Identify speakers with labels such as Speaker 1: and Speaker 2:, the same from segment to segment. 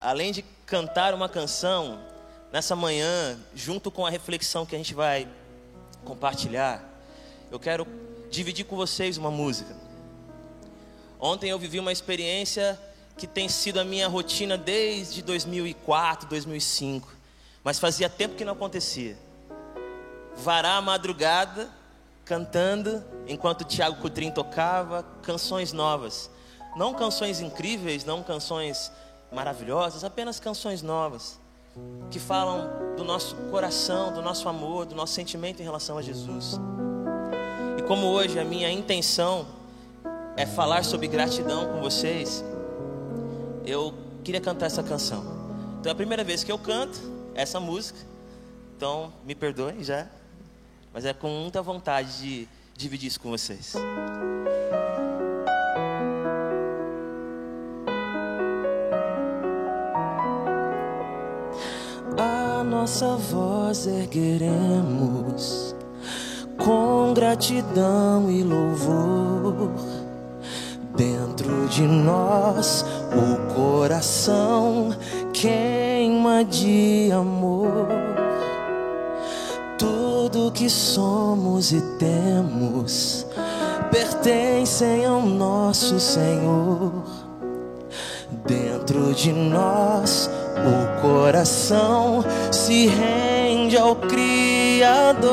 Speaker 1: além de cantar uma canção nessa manhã, junto com a reflexão que a gente vai compartilhar, eu quero dividir com vocês uma música. Ontem eu vivi uma experiência que tem sido a minha rotina desde 2004, 2005, mas fazia tempo que não acontecia. Varar a madrugada cantando enquanto Tiago Cudrim tocava canções novas. Não canções incríveis, não canções maravilhosas, apenas canções novas que falam do nosso coração, do nosso amor, do nosso sentimento em relação a Jesus. E como hoje a minha intenção é falar sobre gratidão com vocês, eu queria cantar essa canção. Então é a primeira vez que eu canto essa música, então me perdoem já, mas é com muita vontade de dividir isso com vocês. Nossa voz ergueremos com gratidão e louvor. Dentro de nós o coração queima de amor. Tudo que somos e temos pertencem ao nosso Senhor. Dentro de nós o coração se rende ao Criador.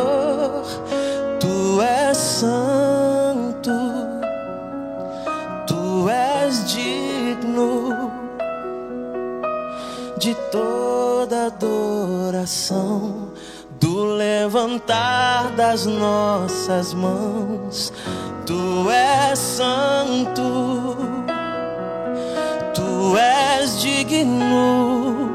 Speaker 1: Tu és santo, tu és digno de toda adoração, do levantar das nossas mãos. Tu és santo, tu és digno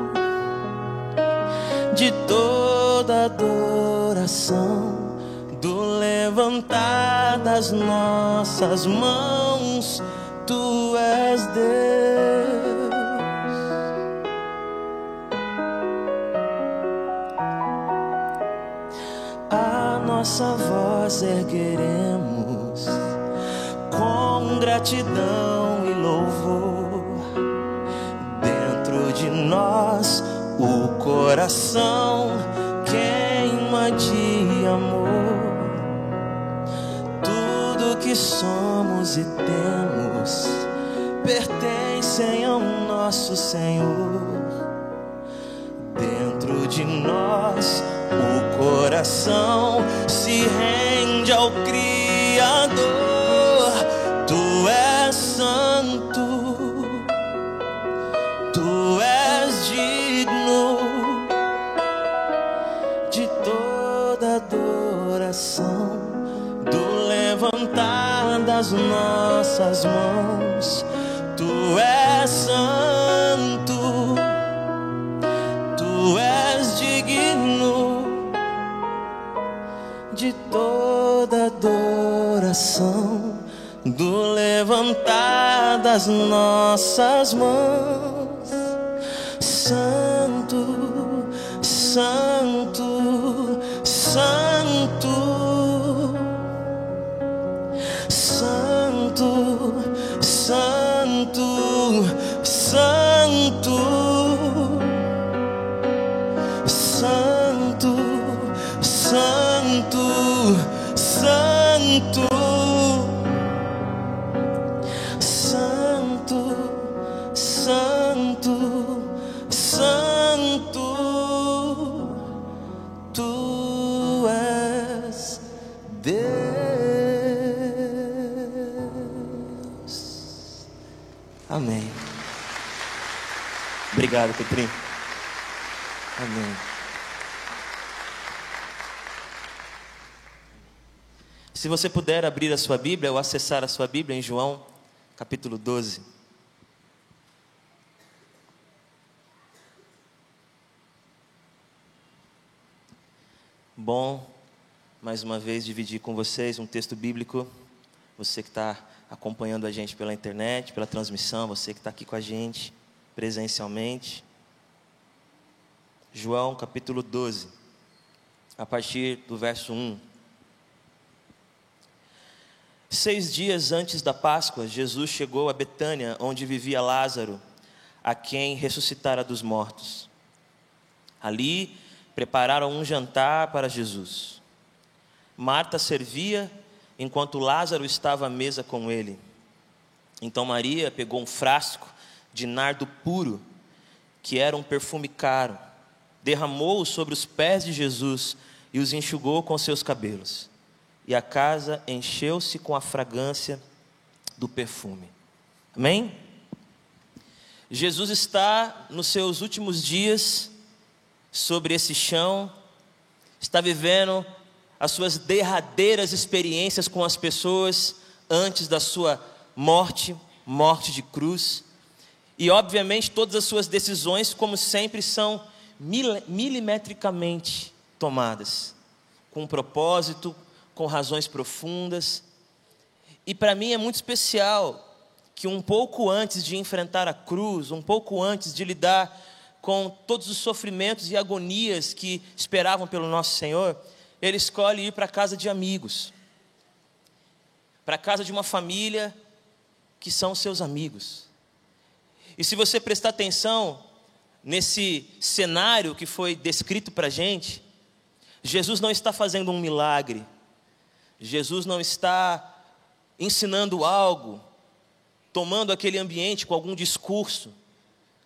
Speaker 1: de toda adoração, do levantar das nossas mãos, tu és Deus. A nossa voz ergueremos com gratidão e louvor coração queima de amor. Tudo que somos e temos pertencem ao nosso Senhor. Dentro de nós, o coração se rende ao Criador. Nas nossas mãos. Tu és santo, tu és digno de toda adoração, do levantar das nossas mãos. Santo, santo, Obrigado, Petrinho. Amém. Se você puder abrir a sua Bíblia ou acessar a sua Bíblia em João, capítulo 12. Bom, mais uma vez, dividir com vocês um texto bíblico. Você que está acompanhando a gente pela internet, pela transmissão, você que está aqui com a gente presencialmente. João capítulo 12, a partir do verso 1. Seis dias antes da Páscoa, Jesus chegou a Betânia, onde vivia Lázaro, a quem ressuscitara dos mortos. Ali prepararam um jantar para Jesus. Marta servia enquanto Lázaro estava à mesa com ele. Então Maria pegou um frasco de nardo puro, que era um perfume caro, derramou-o sobre os pés de Jesus e os enxugou com seus cabelos. E a casa encheu-se com a fragrância do perfume. Amém? Jesus está nos seus últimos dias sobre esse chão, está vivendo as suas derradeiras experiências com as pessoas antes da sua morte, morte de cruz. E, obviamente, todas as suas decisões, como sempre, são milimetricamente tomadas, com propósito, com razões profundas. E para mim é muito especial que um pouco antes de enfrentar a cruz, um pouco antes de lidar com todos os sofrimentos e agonias que esperavam pelo nosso Senhor, ele escolhe ir para a casa de amigos, para a casa de uma família que são seus amigos. E se você prestar atenção nesse cenário que foi descrito para a gente, Jesus não está fazendo um milagre, Jesus não está ensinando algo, tomando aquele ambiente com algum discurso.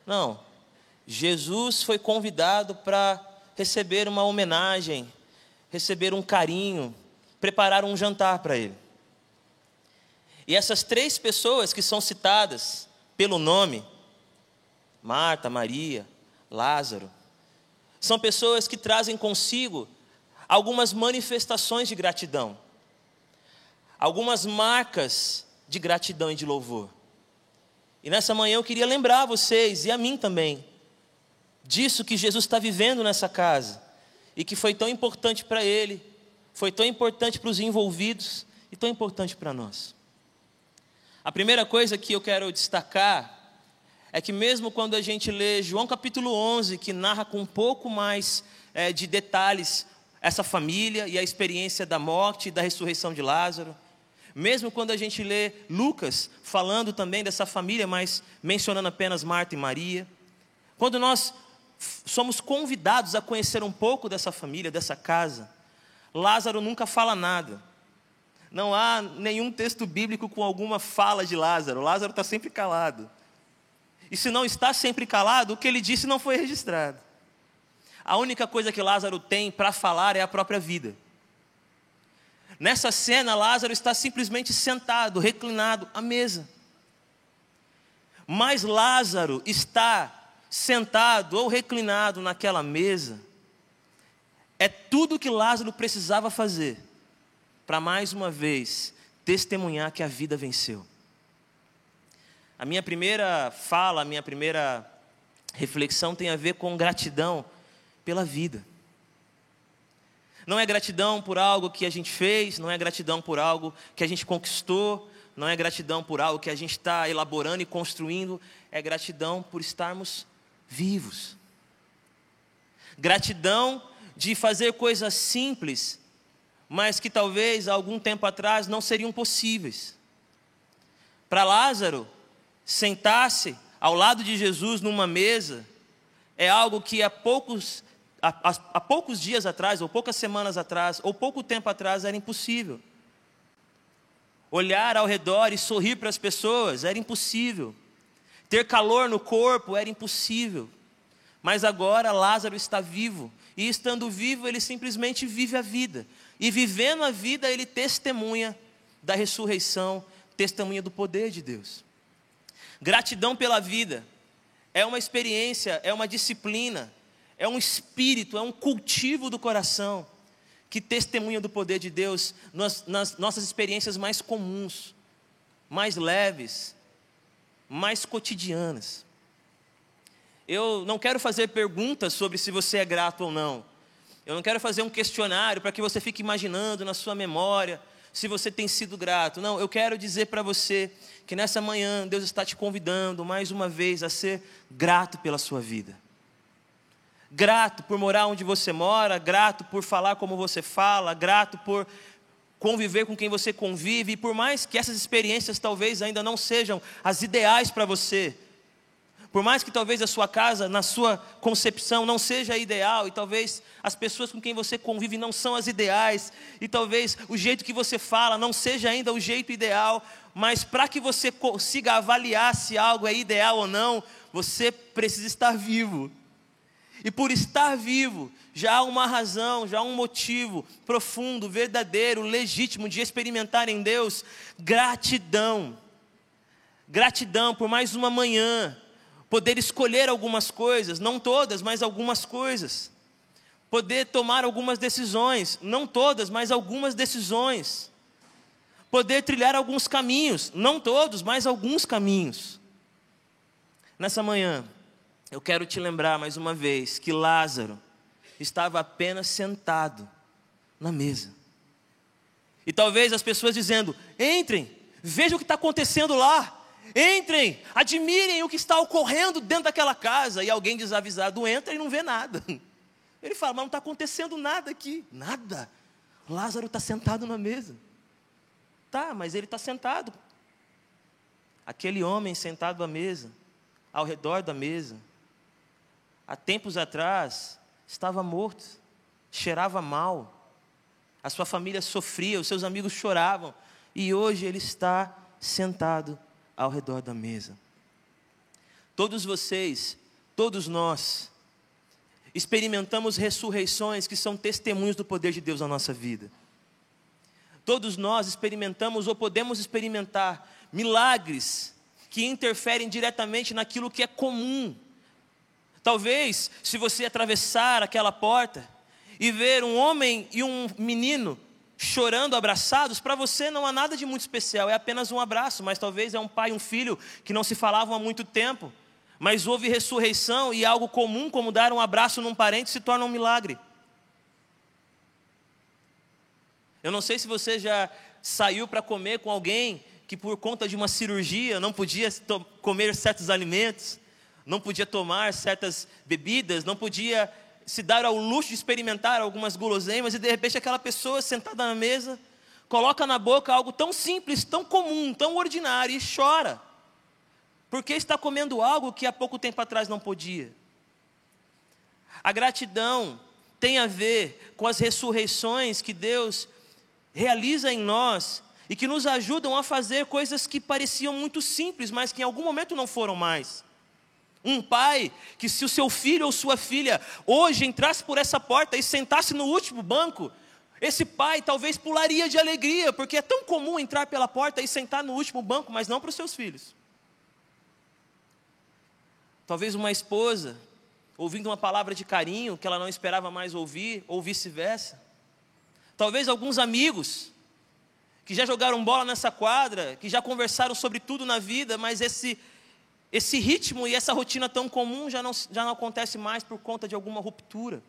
Speaker 1: Não. Jesus foi convidado para receber uma homenagem, receber um carinho, preparar um jantar para ele. E essas três pessoas que são citadas pelo nome, Marta, Maria, Lázaro, são pessoas que trazem consigo algumas manifestações de gratidão, algumas marcas de gratidão e de louvor. E nessa manhã eu queria lembrar vocês e a mim também disso que Jesus está vivendo nessa casa e que foi tão importante para ele, foi tão importante para os envolvidos e tão importante para nós. A primeira coisa que eu quero destacar é que, mesmo quando a gente lê João capítulo 11, que narra com um pouco mais é, de detalhes essa família e a experiência da morte e da ressurreição de Lázaro, mesmo quando a gente lê Lucas falando também dessa família, mas mencionando apenas Marta e Maria, quando nós somos convidados a conhecer um pouco dessa família, dessa casa. Lázaro nunca fala nada. Não há nenhum texto bíblico com alguma fala de Lázaro. Lázaro está sempre calado. E se não está sempre calado, o que ele disse não foi registrado. A única coisa que Lázaro tem para falar é a própria vida. Nessa cena, Lázaro está simplesmente sentado, reclinado à mesa. Mas Lázaro está sentado ou reclinado naquela mesa, é tudo que Lázaro precisava fazer para mais uma vez testemunhar que a vida venceu. A minha primeira fala, a minha primeira reflexão tem a ver com gratidão pela vida. Não é gratidão por algo que a gente fez, não é gratidão por algo que a gente conquistou, não é gratidão por algo que a gente está elaborando e construindo, é gratidão por estarmos vivos. Gratidão de fazer coisas simples, mas que talvez algum tempo atrás não seriam possíveis. Para Lázaro, sentar-se ao lado de Jesus numa mesa é algo que há poucos, há, há poucos dias atrás, ou poucas semanas atrás, ou pouco tempo atrás era impossível. Olhar ao redor e sorrir para as pessoas era impossível. Ter calor no corpo era impossível. Mas agora Lázaro está vivo. E estando vivo, ele simplesmente vive a vida. E vivendo a vida, ele testemunha da ressurreição, testemunha do poder de Deus. Gratidão pela vida é uma experiência, é uma disciplina, é um espírito, é um cultivo do coração que testemunha do poder de Deus nas, nas nossas experiências mais comuns, mais leves, mais cotidianas. Eu não quero fazer perguntas sobre se você é grato ou não. Eu não quero fazer um questionário para que você fique imaginando na sua memória se você tem sido grato. Não, eu quero dizer para você que nessa manhã Deus está te convidando mais uma vez a ser grato pela sua vida. Grato por morar onde você mora, grato por falar como você fala, grato por conviver com quem você convive, e por mais que essas experiências talvez ainda não sejam as ideais para você, Por mais que talvez a sua casa, na sua concepção, não seja ideal, e talvez as pessoas com quem você convive não são as ideais, e talvez o jeito que você fala não seja ainda o jeito ideal, mas para que você consiga avaliar se algo é ideal ou não, você precisa estar vivo. E por estar vivo, já há uma razão, já há um motivo profundo, verdadeiro, legítimo de experimentar em Deus gratidão. Gratidão por mais uma manhã, poder escolher algumas coisas, não todas, mas algumas coisas. Poder tomar algumas decisões, não todas, mas algumas decisões. Poder trilhar alguns caminhos, não todos, mas alguns caminhos. Nessa manhã, eu quero te lembrar mais uma vez que Lázaro estava apenas sentado na mesa. E talvez as pessoas dizendo: entrem, vejam o que está acontecendo lá. Entrem, admirem o que está ocorrendo dentro daquela casa. E alguém desavisado entra e não vê nada. Ele fala: Mas não está acontecendo nada aqui. Nada. Lázaro está sentado na mesa. Tá, mas ele está sentado. Aquele homem sentado à mesa, ao redor da mesa, há tempos atrás, estava morto, cheirava mal, a sua família sofria, os seus amigos choravam, e hoje ele está sentado ao redor da mesa. Todos vocês, todos nós, experimentamos ressurreições que são testemunhos do poder de Deus na nossa vida. Todos nós experimentamos ou podemos experimentar milagres que interferem diretamente naquilo que é comum Talvez, se você atravessar aquela porta e ver um homem e um menino chorando abraçados, para você não há nada de muito especial, é apenas um abraço, mas talvez é um pai e um filho que não se falavam há muito tempo, mas houve ressurreição e algo comum como dar um abraço num parente se torna um milagre. Eu não sei se você já saiu para comer com alguém que por conta de uma cirurgia não podia comer certos alimentos, não podia tomar certas bebidas, não podia se dar ao luxo de experimentar algumas guloseimas, e de repente aquela pessoa sentada na mesa coloca na boca algo tão simples, tão comum, tão ordinário e chora, porque está comendo algo que há pouco tempo atrás não podia. A gratidão tem a ver com as ressurreições que Deus realiza em nós e que nos ajudam a fazer coisas que pareciam muito simples, mas que em algum momento não foram mais. Um pai que, se o seu filho ou sua filha hoje entrasse por essa porta e sentasse no último banco, esse pai talvez pularia de alegria, porque é tão comum entrar pela porta e sentar no último banco, mas não para os seus filhos. Talvez uma esposa, ouvindo uma palavra de carinho que ela não esperava mais ouvir, ou vice-versa. Talvez alguns amigos, que já jogaram bola nessa quadra, que já conversaram sobre tudo na vida, mas esse esse ritmo e essa rotina tão comum já não, já não acontece mais por conta de alguma ruptura.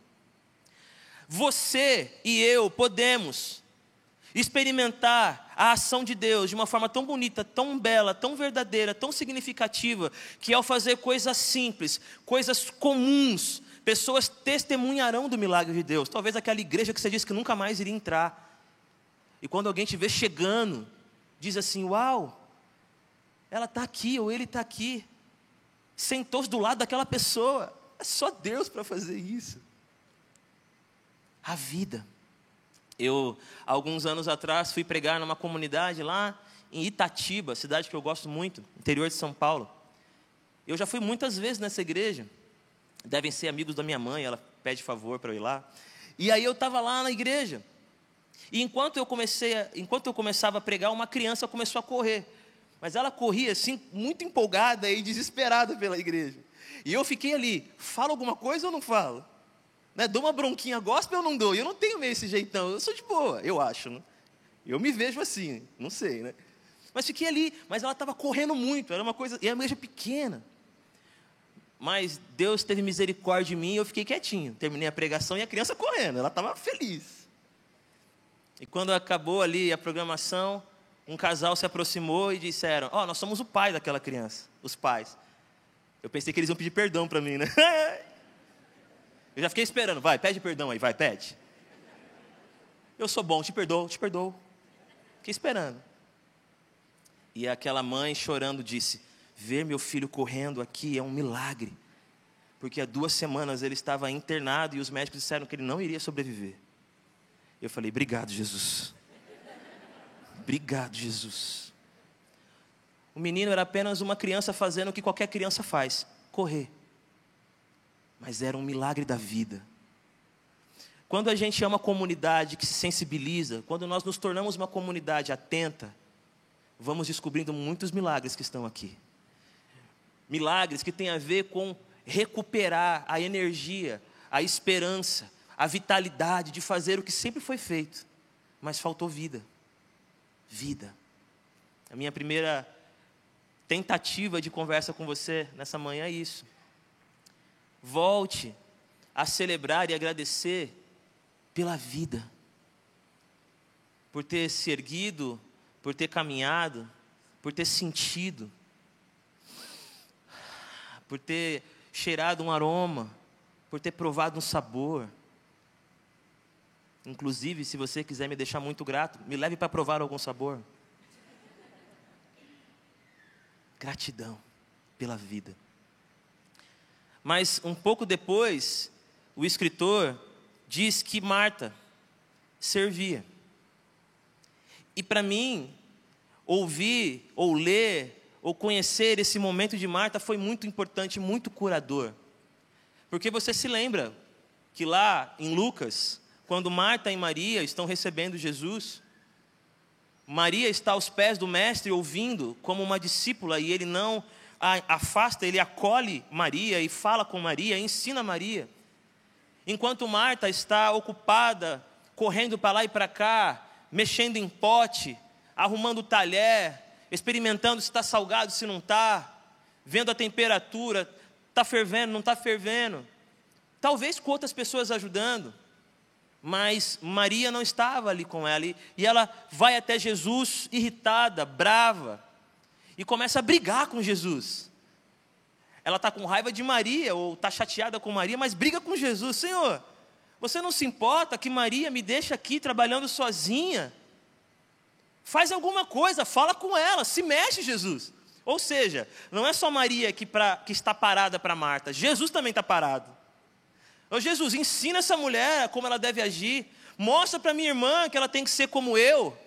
Speaker 1: Você e eu podemos experimentar a ação de Deus de uma forma tão bonita, tão bela, tão verdadeira, tão significativa, que ao fazer coisas simples, coisas comuns, pessoas testemunharão do milagre de Deus. Talvez aquela igreja que você disse que nunca mais iria entrar. E quando alguém te vê chegando, diz assim: Uau, ela está aqui ou ele está aqui. Sentou-se do lado daquela pessoa. É só Deus para fazer isso. A vida. Eu, alguns anos atrás, fui pregar numa comunidade lá em Itatiba, cidade que eu gosto muito, interior de São Paulo. Eu já fui muitas vezes nessa igreja. Devem ser amigos da minha mãe, ela pede favor para eu ir lá. E aí eu estava lá na igreja. E enquanto eu comecei, a, enquanto eu começava a pregar, uma criança começou a correr. Mas ela corria assim, muito empolgada e desesperada pela igreja. E eu fiquei ali, falo alguma coisa ou não falo? Né, dou uma bronquinha gospel ou não dou? Eu não tenho meio esse jeitão, eu sou de boa, eu acho. Né? Eu me vejo assim, não sei, né? Mas fiquei ali, mas ela estava correndo muito, era uma coisa, e a igreja pequena. Mas Deus teve misericórdia de mim e eu fiquei quietinho. Terminei a pregação e a criança correndo, ela estava feliz. E quando acabou ali a programação, um casal se aproximou e disseram: Ó, oh, nós somos o pai daquela criança, os pais. Eu pensei que eles iam pedir perdão para mim, né? Eu já fiquei esperando, vai, pede perdão aí, vai, pede. Eu sou bom, te perdoo, te perdoo. Fiquei esperando. E aquela mãe chorando disse: ver meu filho correndo aqui é um milagre. Porque há duas semanas ele estava internado e os médicos disseram que ele não iria sobreviver. Eu falei: Obrigado, Jesus. Obrigado, Jesus. O menino era apenas uma criança fazendo o que qualquer criança faz: correr. Mas era um milagre da vida. Quando a gente é uma comunidade que se sensibiliza, quando nós nos tornamos uma comunidade atenta, vamos descobrindo muitos milagres que estão aqui. Milagres que têm a ver com recuperar a energia, a esperança, a vitalidade de fazer o que sempre foi feito, mas faltou vida. Vida. A minha primeira tentativa de conversa com você nessa manhã é isso. Volte a celebrar e agradecer pela vida, por ter se erguido, por ter caminhado, por ter sentido, por ter cheirado um aroma, por ter provado um sabor. Inclusive, se você quiser me deixar muito grato, me leve para provar algum sabor. Gratidão pela vida. Mas um pouco depois, o escritor diz que Marta servia. E para mim, ouvir ou ler ou conhecer esse momento de Marta foi muito importante, muito curador. Porque você se lembra que lá em Lucas, quando Marta e Maria estão recebendo Jesus, Maria está aos pés do Mestre ouvindo como uma discípula e ele não a afasta, ele acolhe Maria e fala com Maria, ensina Maria. Enquanto Marta está ocupada, correndo para lá e para cá, mexendo em pote, arrumando talher, experimentando se está salgado, se não está, vendo a temperatura, está fervendo, não está fervendo. Talvez com outras pessoas ajudando, mas Maria não estava ali com ela, e ela vai até Jesus irritada, brava, e começa a brigar com Jesus ela está com raiva de Maria, ou está chateada com Maria, mas briga com Jesus. Senhor, você não se importa que Maria me deixe aqui trabalhando sozinha? Faz alguma coisa, fala com ela, se mexe, Jesus. Ou seja, não é só Maria que, pra, que está parada para Marta, Jesus também está parado. Ô Jesus, ensina essa mulher como ela deve agir. Mostra para minha irmã que ela tem que ser como eu.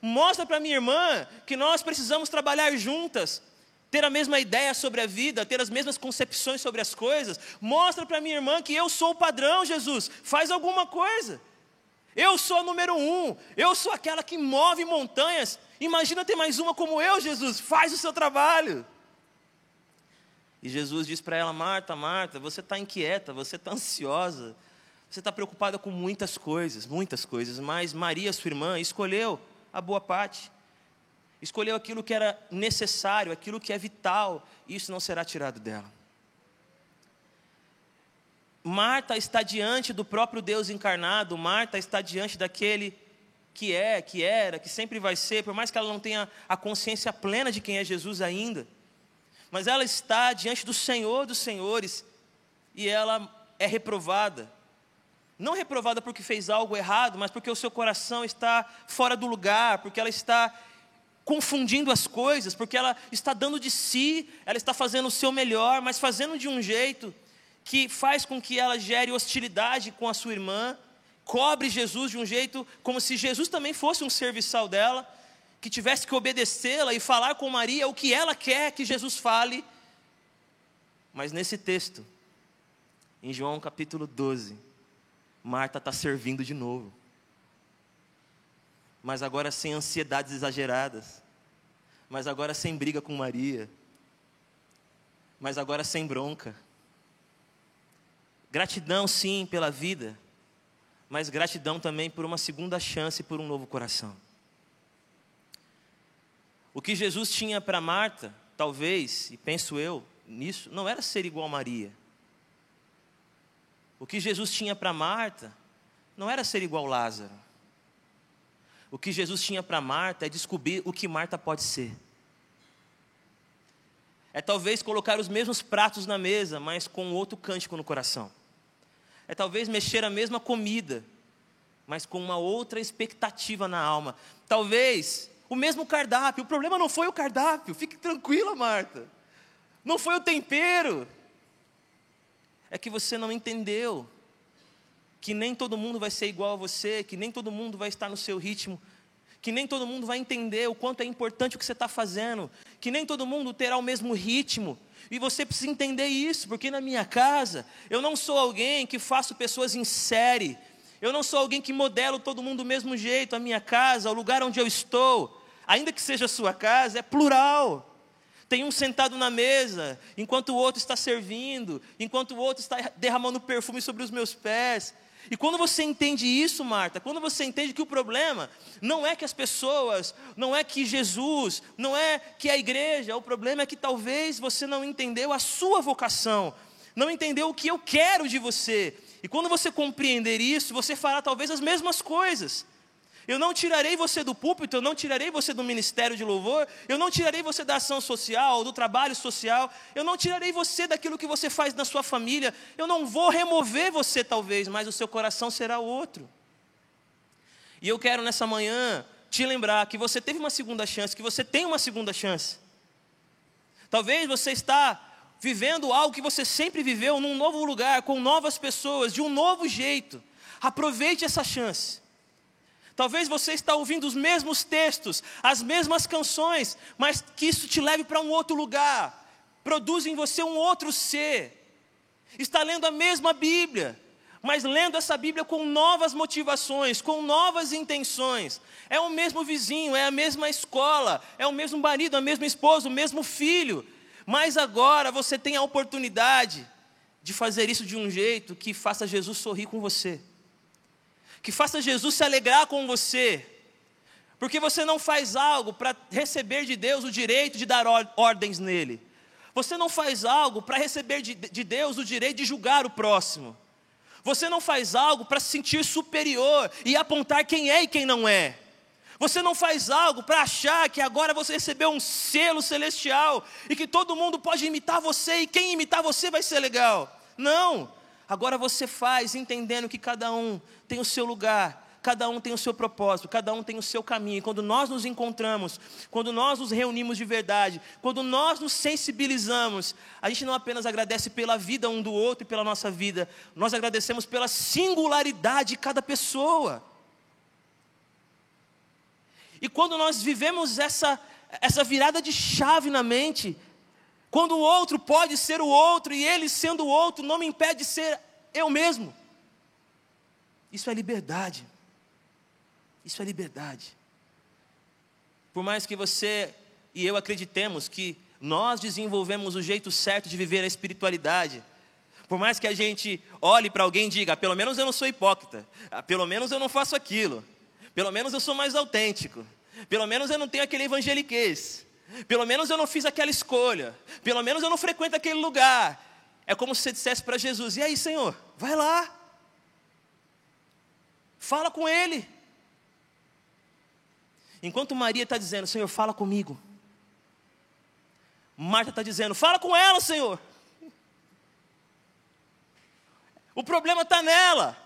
Speaker 1: Mostra para minha irmã que nós precisamos trabalhar juntas ter a mesma ideia sobre a vida, ter as mesmas concepções sobre as coisas. Mostra para minha irmã que eu sou o padrão, Jesus. Faz alguma coisa. Eu sou a número um. Eu sou aquela que move montanhas. Imagina ter mais uma como eu, Jesus. Faz o seu trabalho. E Jesus diz para ela: Marta, Marta, você está inquieta, você está ansiosa, você está preocupada com muitas coisas, muitas coisas, mas Maria, sua irmã, escolheu a boa parte escolheu aquilo que era necessário, aquilo que é vital, e isso não será tirado dela. Marta está diante do próprio Deus encarnado, Marta está diante daquele que é, que era, que sempre vai ser, por mais que ela não tenha a consciência plena de quem é Jesus ainda, mas ela está diante do Senhor dos Senhores e ela é reprovada. Não reprovada porque fez algo errado, mas porque o seu coração está fora do lugar, porque ela está confundindo as coisas, porque ela está dando de si, ela está fazendo o seu melhor, mas fazendo de um jeito que faz com que ela gere hostilidade com a sua irmã, cobre Jesus de um jeito como se Jesus também fosse um serviçal dela, que tivesse que obedecê-la e falar com Maria o que ela quer que Jesus fale. Mas nesse texto, em João capítulo 12, Marta está servindo de novo mas agora sem ansiedades exageradas, mas agora sem briga com Maria, mas agora sem bronca. Gratidão, sim, pela vida, mas gratidão também por uma segunda chance e por um novo coração. O que Jesus tinha para Marta, talvez, e penso eu nisso, não era ser igual a Maria. O que Jesus tinha para Marta não era ser igual a Lázaro. O que Jesus tinha para Marta é descobrir o que Marta pode ser. É talvez colocar os mesmos pratos na mesa, mas com outro cântico no coração. É talvez mexer a mesma comida, mas com uma outra expectativa na alma. Talvez o mesmo cardápio. O problema não foi o cardápio, fique tranquila, Marta. não foi o tempero. É que você não entendeu que nem todo mundo vai ser igual a você, que nem todo mundo vai estar no seu ritmo, que nem todo mundo vai entender o quanto é importante o que você está fazendo, que nem todo mundo terá o mesmo ritmo. E você precisa entender isso, porque na minha casa eu não sou alguém que faço pessoas em série, eu não sou alguém que modelo todo mundo do mesmo jeito. A minha casa, o lugar onde eu estou, ainda que seja a sua casa, é plural. Tem um sentado na mesa, enquanto o outro está servindo, enquanto o outro está derramando perfume sobre os meus pés. E quando você entende isso, Marta, quando você entende que o problema não é que as pessoas, não é que Jesus, não é que a igreja, o problema é que talvez você não entendeu a sua vocação, não entendeu o que eu quero de você. E quando você compreender isso, você fará talvez as mesmas coisas. Eu não tirarei você do púlpito, eu não tirarei você do ministério de louvor, eu não tirarei você da ação social, do trabalho social, eu não tirarei você daquilo que você faz na sua família, eu não vou remover você talvez, mas o seu coração será outro. E eu quero nessa manhã te lembrar que você teve uma segunda chance, que você tem uma segunda chance. Talvez você está vivendo algo que você sempre viveu num novo lugar, com novas pessoas, de um novo jeito. Aproveite essa chance. Talvez você está ouvindo os mesmos textos, as mesmas canções, mas que isso te leve para um outro lugar. Produz em você um outro ser. Está lendo a mesma Bíblia, mas lendo essa Bíblia com novas motivações, com novas intenções. É o mesmo vizinho, é a mesma escola, é o mesmo marido, a mesma esposa, o mesmo filho. Mas agora você tem a oportunidade de fazer isso de um jeito que faça Jesus sorrir com você. Que faça Jesus se alegrar com você, porque você não faz algo para receber de Deus o direito de dar ordens nele, você não faz algo para receber de, de Deus o direito de julgar o próximo, você não faz algo para se sentir superior e apontar quem é e quem não é. Você não faz algo para achar que agora você recebeu um selo celestial e que todo mundo pode imitar você e quem imitar você vai ser legal. Não. Agora você faz entendendo que cada um tem o seu lugar, cada um tem o seu propósito, cada um tem o seu caminho. quando nós nos encontramos, quando nós nos reunimos de verdade, quando nós nos sensibilizamos, a gente não apenas agradece pela vida um do outro e pela nossa vida, nós agradecemos pela singularidade de cada pessoa. E quando nós vivemos essa, essa virada de chave na mente, quando o outro pode ser o outro e ele sendo o outro não me impede de ser eu mesmo. Isso é liberdade. Isso é liberdade. Por mais que você e eu acreditemos que nós desenvolvemos o jeito certo de viver a espiritualidade, por mais que a gente olhe para alguém e diga, ah, pelo menos eu não sou hipócrita, ah, pelo menos eu não faço aquilo, pelo menos eu sou mais autêntico, pelo menos eu não tenho aquele evangeliquez, pelo menos eu não fiz aquela escolha. Pelo menos eu não frequento aquele lugar. É como se você dissesse para Jesus: E aí, Senhor, vai lá. Fala com Ele. Enquanto Maria está dizendo: Senhor, fala comigo. Marta está dizendo: Fala com ela, Senhor. O problema está nela.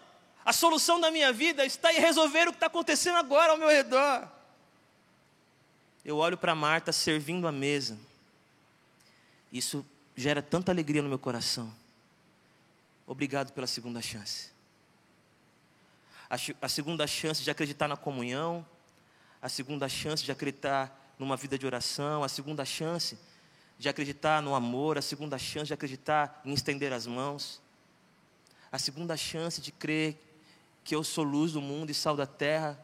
Speaker 1: A solução da minha vida está em resolver o que está acontecendo agora ao meu redor eu olho para Marta servindo a mesa. Isso gera tanta alegria no meu coração. Obrigado pela segunda chance. A, a segunda chance de acreditar na comunhão, a segunda chance de acreditar numa vida de oração, a segunda chance de acreditar no amor, a segunda chance de acreditar em estender as mãos, a segunda chance de crer que eu sou luz do mundo e sal da terra,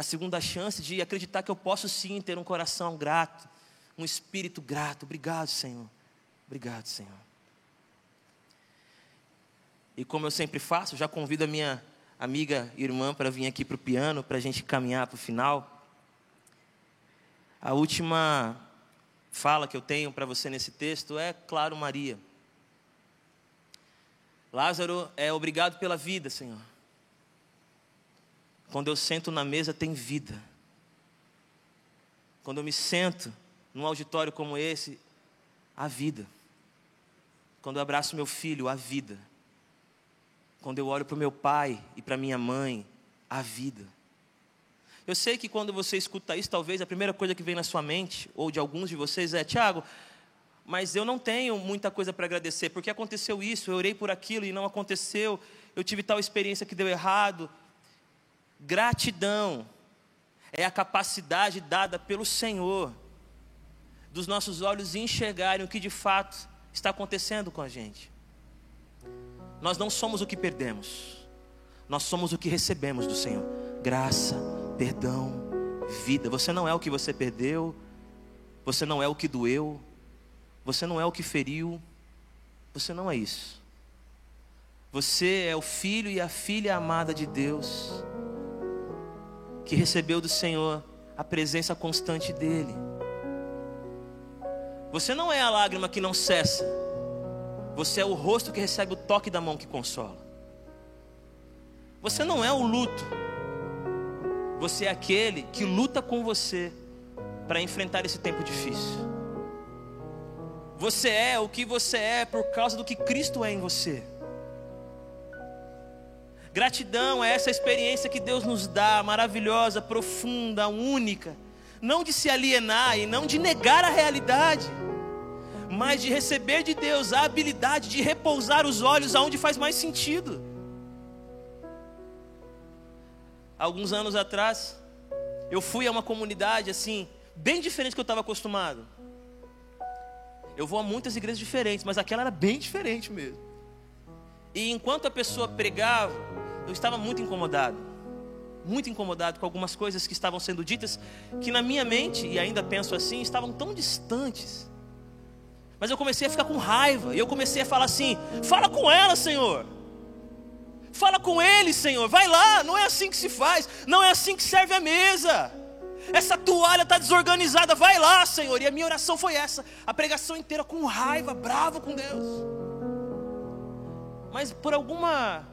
Speaker 1: a segunda chance de acreditar que eu posso sim ter um coração grato, um espírito grato. Obrigado, Senhor. Obrigado, Senhor. E como eu sempre faço, já convido a minha amiga irmã para vir aqui para o piano, para a gente caminhar para o final. A última fala que eu tenho para você nesse texto é, claro, Maria. Lázaro é obrigado pela vida, Senhor. Quando eu sento na mesa, tem vida. Quando eu me sento num auditório como esse, há vida. Quando eu abraço meu filho, há vida. Quando eu olho para o meu pai e para minha mãe, há vida. Eu sei que quando você escuta isso, talvez a primeira coisa que vem na sua mente, ou de alguns de vocês, é: Tiago, mas eu não tenho muita coisa para agradecer, porque aconteceu isso, eu orei por aquilo e não aconteceu, eu tive tal experiência que deu errado. Gratidão é a capacidade dada pelo Senhor dos nossos olhos enxergarem o que de fato está acontecendo com a gente. Nós não somos o que perdemos, nós somos o que recebemos do Senhor: graça, perdão, vida. Você não é o que você perdeu, você não é o que doeu, você não é o que feriu, você não é isso. Você é o filho e a filha amada de Deus, que recebeu do Senhor a presença constante dEle. Você não é a lágrima que não cessa, você é o rosto que recebe o toque da mão que consola. Você não é o luto, você é aquele que luta com você para enfrentar esse tempo difícil. Você é o que você é por causa do que Cristo é em você. Gratidão é essa experiência que Deus nos dá, maravilhosa, profunda, única, não de se alienar e não de negar a realidade, mas de receber de Deus a habilidade de repousar os olhos aonde faz mais sentido. alguns anos atrás, eu fui a uma comunidade assim, bem diferente do que eu estava acostumado. Eu vou a muitas igrejas diferentes, mas aquela era bem diferente mesmo. E enquanto a pessoa pregava, eu estava muito incomodado. Muito incomodado com algumas coisas que estavam sendo ditas, que na minha mente, e ainda penso assim, estavam tão distantes. Mas eu comecei a ficar com raiva, e eu comecei a falar assim: fala com ela, Senhor. Fala com ele, Senhor. Vai lá, não é assim que se faz, não é assim que serve a mesa. Essa toalha está desorganizada, vai lá, Senhor. E a minha oração foi essa, a pregação inteira com raiva, bravo com Deus. Mas por alguma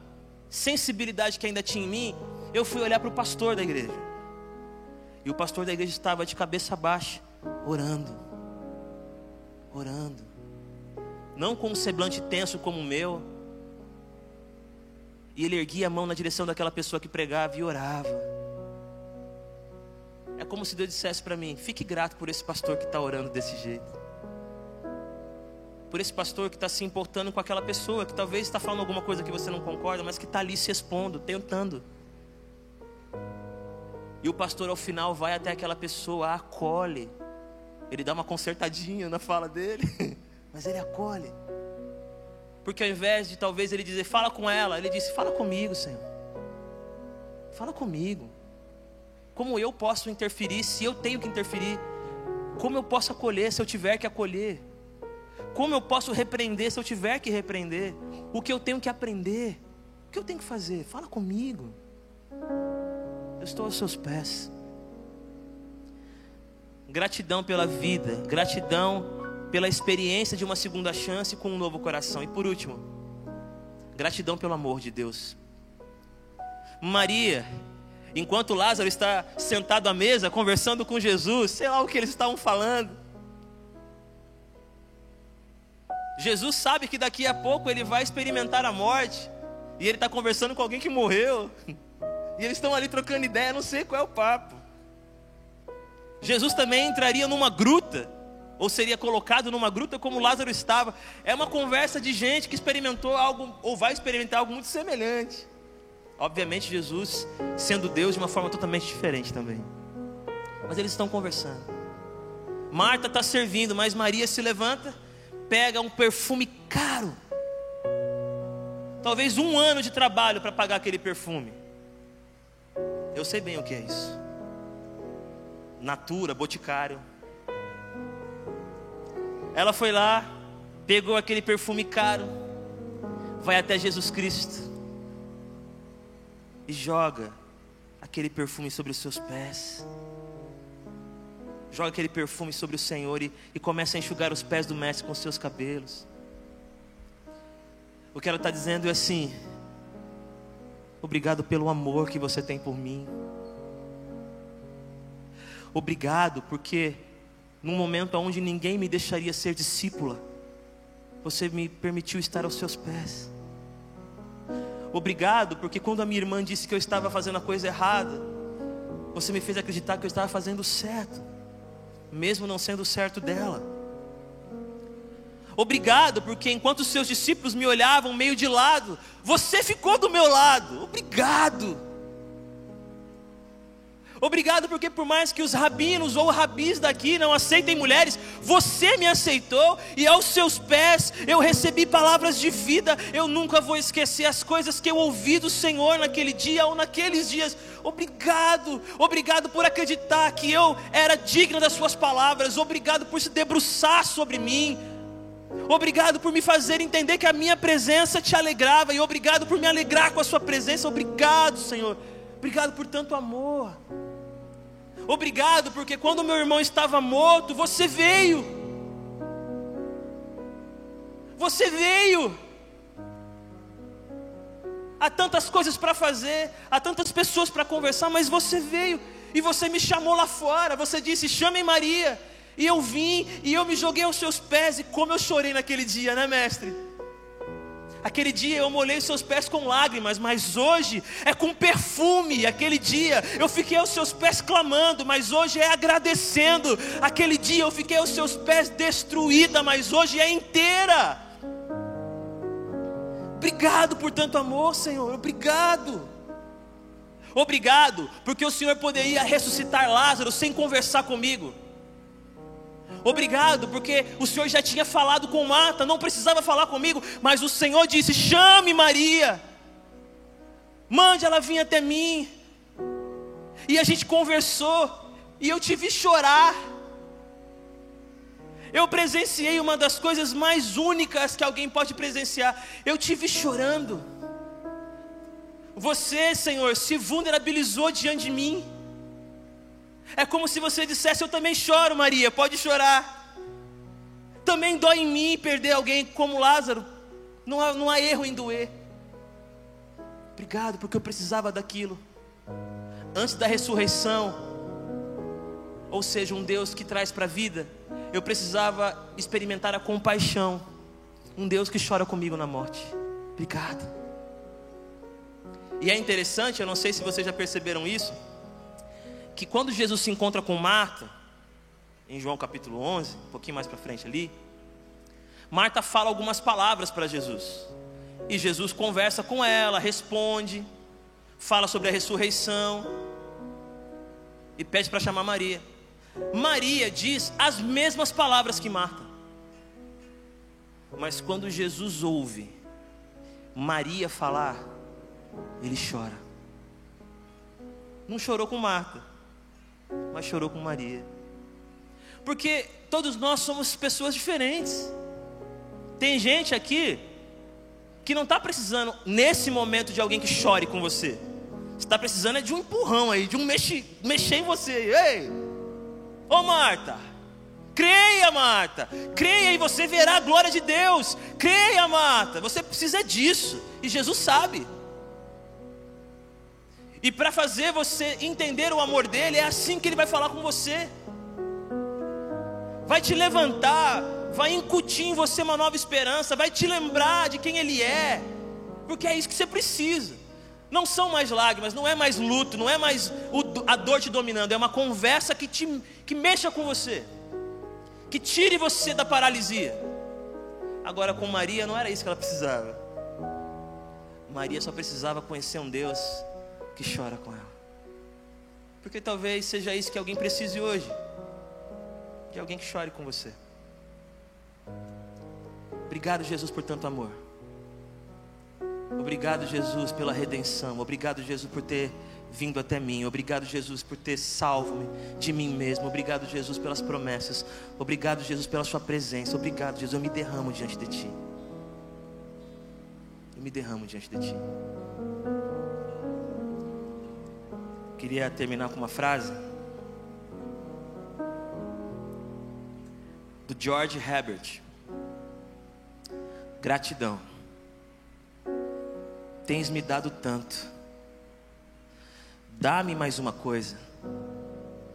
Speaker 1: sensibilidade que ainda tinha em mim, eu fui olhar para o pastor da igreja. E o pastor da igreja estava de cabeça baixa, orando, orando, não com um semblante tenso como o meu e ele erguia a mão na direção daquela pessoa que pregava e orava. É como se Deus dissesse para mim: fique grato por esse pastor que está orando desse jeito. Por esse pastor que está se importando com aquela pessoa, que talvez está falando alguma coisa que você não concorda, mas que está ali se expondo, tentando. E o pastor ao final vai até aquela pessoa, a acolhe. Ele dá uma consertadinha na fala dele, mas ele acolhe. Porque ao invés de talvez ele dizer, fala com ela, ele disse, fala comigo, Senhor. Fala comigo. Como eu posso interferir se eu tenho que interferir? Como eu posso acolher se eu tiver que acolher? Como eu posso repreender se eu tiver que repreender? O que eu tenho que aprender? O que eu tenho que fazer? Fala comigo. Eu estou aos seus pés. Gratidão pela vida, gratidão pela experiência de uma segunda chance com um novo coração. E por último, gratidão pelo amor de Deus. Maria, enquanto Lázaro está sentado à mesa conversando com Jesus, sei lá o que eles estavam falando. Jesus sabe que daqui a pouco ele vai experimentar a morte. E ele está conversando com alguém que morreu. E eles estão ali trocando ideia, não sei qual é o papo. Jesus também entraria numa gruta ou seria colocado numa gruta como Lázaro estava. É uma conversa de gente que experimentou algo, ou vai experimentar algo muito semelhante. Obviamente, Jesus, sendo Deus, de uma forma totalmente diferente também. Mas eles estão conversando. Marta está servindo, mas Maria se levanta, pega um perfume caro. Talvez um ano de trabalho para pagar aquele perfume. Eu sei bem o que é isso. Natura, boticário. Ela foi lá, pegou aquele perfume caro, vai até Jesus Cristo e joga aquele perfume sobre os seus pés. Joga aquele perfume sobre o Senhor e, e começa a enxugar os pés do Mestre com os seus cabelos. O que ela está dizendo é assim: Obrigado pelo amor que você tem por mim. Obrigado porque num momento onde ninguém me deixaria ser discípula, você me permitiu estar aos seus pés. Obrigado, porque quando a minha irmã disse que eu estava fazendo a coisa errada, você me fez acreditar que eu estava fazendo certo, mesmo não sendo certo dela. Obrigado, porque enquanto os seus discípulos me olhavam meio de lado, você ficou do meu lado. Obrigado. Obrigado porque por mais que os rabinos ou rabis daqui não aceitem mulheres, você me aceitou e aos seus pés eu recebi palavras de vida. Eu nunca vou esquecer as coisas que eu ouvi do Senhor naquele dia ou naqueles dias. Obrigado, obrigado por acreditar que eu era digna das suas palavras. Obrigado por se debruçar sobre mim. Obrigado por me fazer entender que a minha presença te alegrava e obrigado por me alegrar com a sua presença. Obrigado, Senhor. Obrigado por tanto amor. Obrigado, porque quando meu irmão estava morto, você veio. Você veio. Há tantas coisas para fazer, há tantas pessoas para conversar, mas você veio e você me chamou lá fora. Você disse: chamem Maria. E eu vim e eu me joguei aos seus pés. E como eu chorei naquele dia, né, mestre? Aquele dia eu molhei os seus pés com lágrimas, mas hoje é com perfume. Aquele dia eu fiquei aos seus pés clamando, mas hoje é agradecendo. Aquele dia eu fiquei aos seus pés destruída, mas hoje é inteira. Obrigado por tanto amor, Senhor. Obrigado. Obrigado, porque o Senhor poderia ressuscitar Lázaro sem conversar comigo. Obrigado, porque o Senhor já tinha falado com Marta, não precisava falar comigo, mas o Senhor disse: chame Maria, mande ela vir até mim. E a gente conversou, e eu te vi chorar. Eu presenciei uma das coisas mais únicas que alguém pode presenciar. Eu te vi chorando. Você, Senhor, se vulnerabilizou diante de mim. É como se você dissesse: Eu também choro, Maria, pode chorar. Também dói em mim perder alguém como Lázaro. Não há, não há erro em doer. Obrigado, porque eu precisava daquilo. Antes da ressurreição, ou seja, um Deus que traz para a vida, eu precisava experimentar a compaixão. Um Deus que chora comigo na morte. Obrigado. E é interessante, eu não sei se vocês já perceberam isso que quando Jesus se encontra com Marta, em João capítulo 11, um pouquinho mais para frente ali, Marta fala algumas palavras para Jesus. E Jesus conversa com ela, responde, fala sobre a ressurreição e pede para chamar Maria. Maria diz as mesmas palavras que Marta. Mas quando Jesus ouve Maria falar, ele chora. Não chorou com Marta, mas chorou com Maria. Porque todos nós somos pessoas diferentes. Tem gente aqui que não está precisando, nesse momento, de alguém que chore com você. Você está precisando é de um empurrão aí, de um mexer, mexer em você. Ei, ô Marta, creia, Marta, creia e você verá a glória de Deus. Creia, Marta, você precisa disso. E Jesus sabe. E para fazer você entender o amor dele, é assim que ele vai falar com você. Vai te levantar, vai incutir em você uma nova esperança, vai te lembrar de quem ele é, porque é isso que você precisa. Não são mais lágrimas, não é mais luto, não é mais a dor te dominando, é uma conversa que, te, que mexa com você, que tire você da paralisia. Agora com Maria não era isso que ela precisava. Maria só precisava conhecer um Deus que chora com ela. Porque talvez seja isso que alguém precise hoje. De alguém que chore com você. Obrigado, Jesus, por tanto amor. Obrigado, Jesus, pela redenção. Obrigado, Jesus, por ter vindo até mim. Obrigado, Jesus, por ter salvo-me de mim mesmo. Obrigado, Jesus, pelas promessas. Obrigado, Jesus, pela Sua presença. Obrigado, Jesus. Eu me derramo diante de Ti. Eu me derramo diante de Ti. Queria terminar com uma frase do George Herbert. Gratidão. Tens me dado tanto. Dá-me mais uma coisa.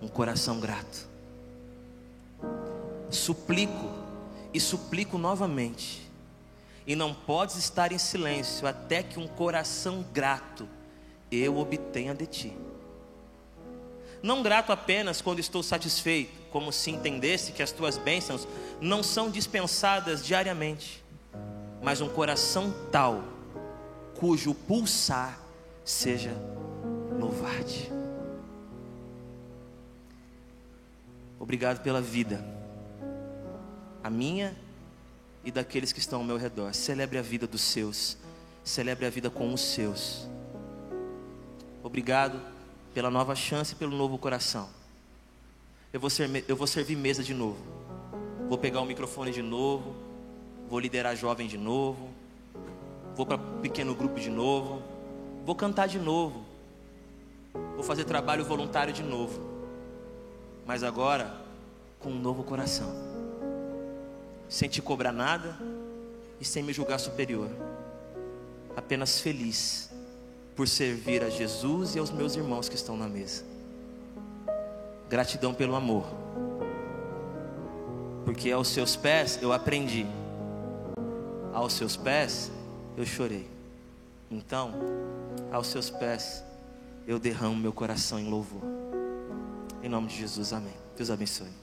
Speaker 1: Um coração grato. Suplico e suplico novamente. E não podes estar em silêncio até que um coração grato eu obtenha de ti. Não grato apenas quando estou satisfeito, como se entendesse que as tuas bênçãos não são dispensadas diariamente, mas um coração tal, cujo pulsar seja louvar-te. Obrigado pela vida, a minha e daqueles que estão ao meu redor. Celebre a vida dos seus, celebre a vida com os seus. Obrigado pela nova chance pelo novo coração. Eu vou, ser, eu vou servir mesa de novo. Vou pegar o microfone de novo. Vou liderar jovem de novo. Vou para pequeno grupo de novo. Vou cantar de novo. Vou fazer trabalho voluntário de novo. Mas agora com um novo coração. Sem te cobrar nada e sem me julgar superior. Apenas feliz por servir a Jesus e aos meus irmãos que estão na mesa. Gratidão pelo amor. Porque aos seus pés eu aprendi. Aos seus pés eu chorei. Então, aos seus pés eu derramo meu coração em louvor. Em nome de Jesus, amém. Deus abençoe.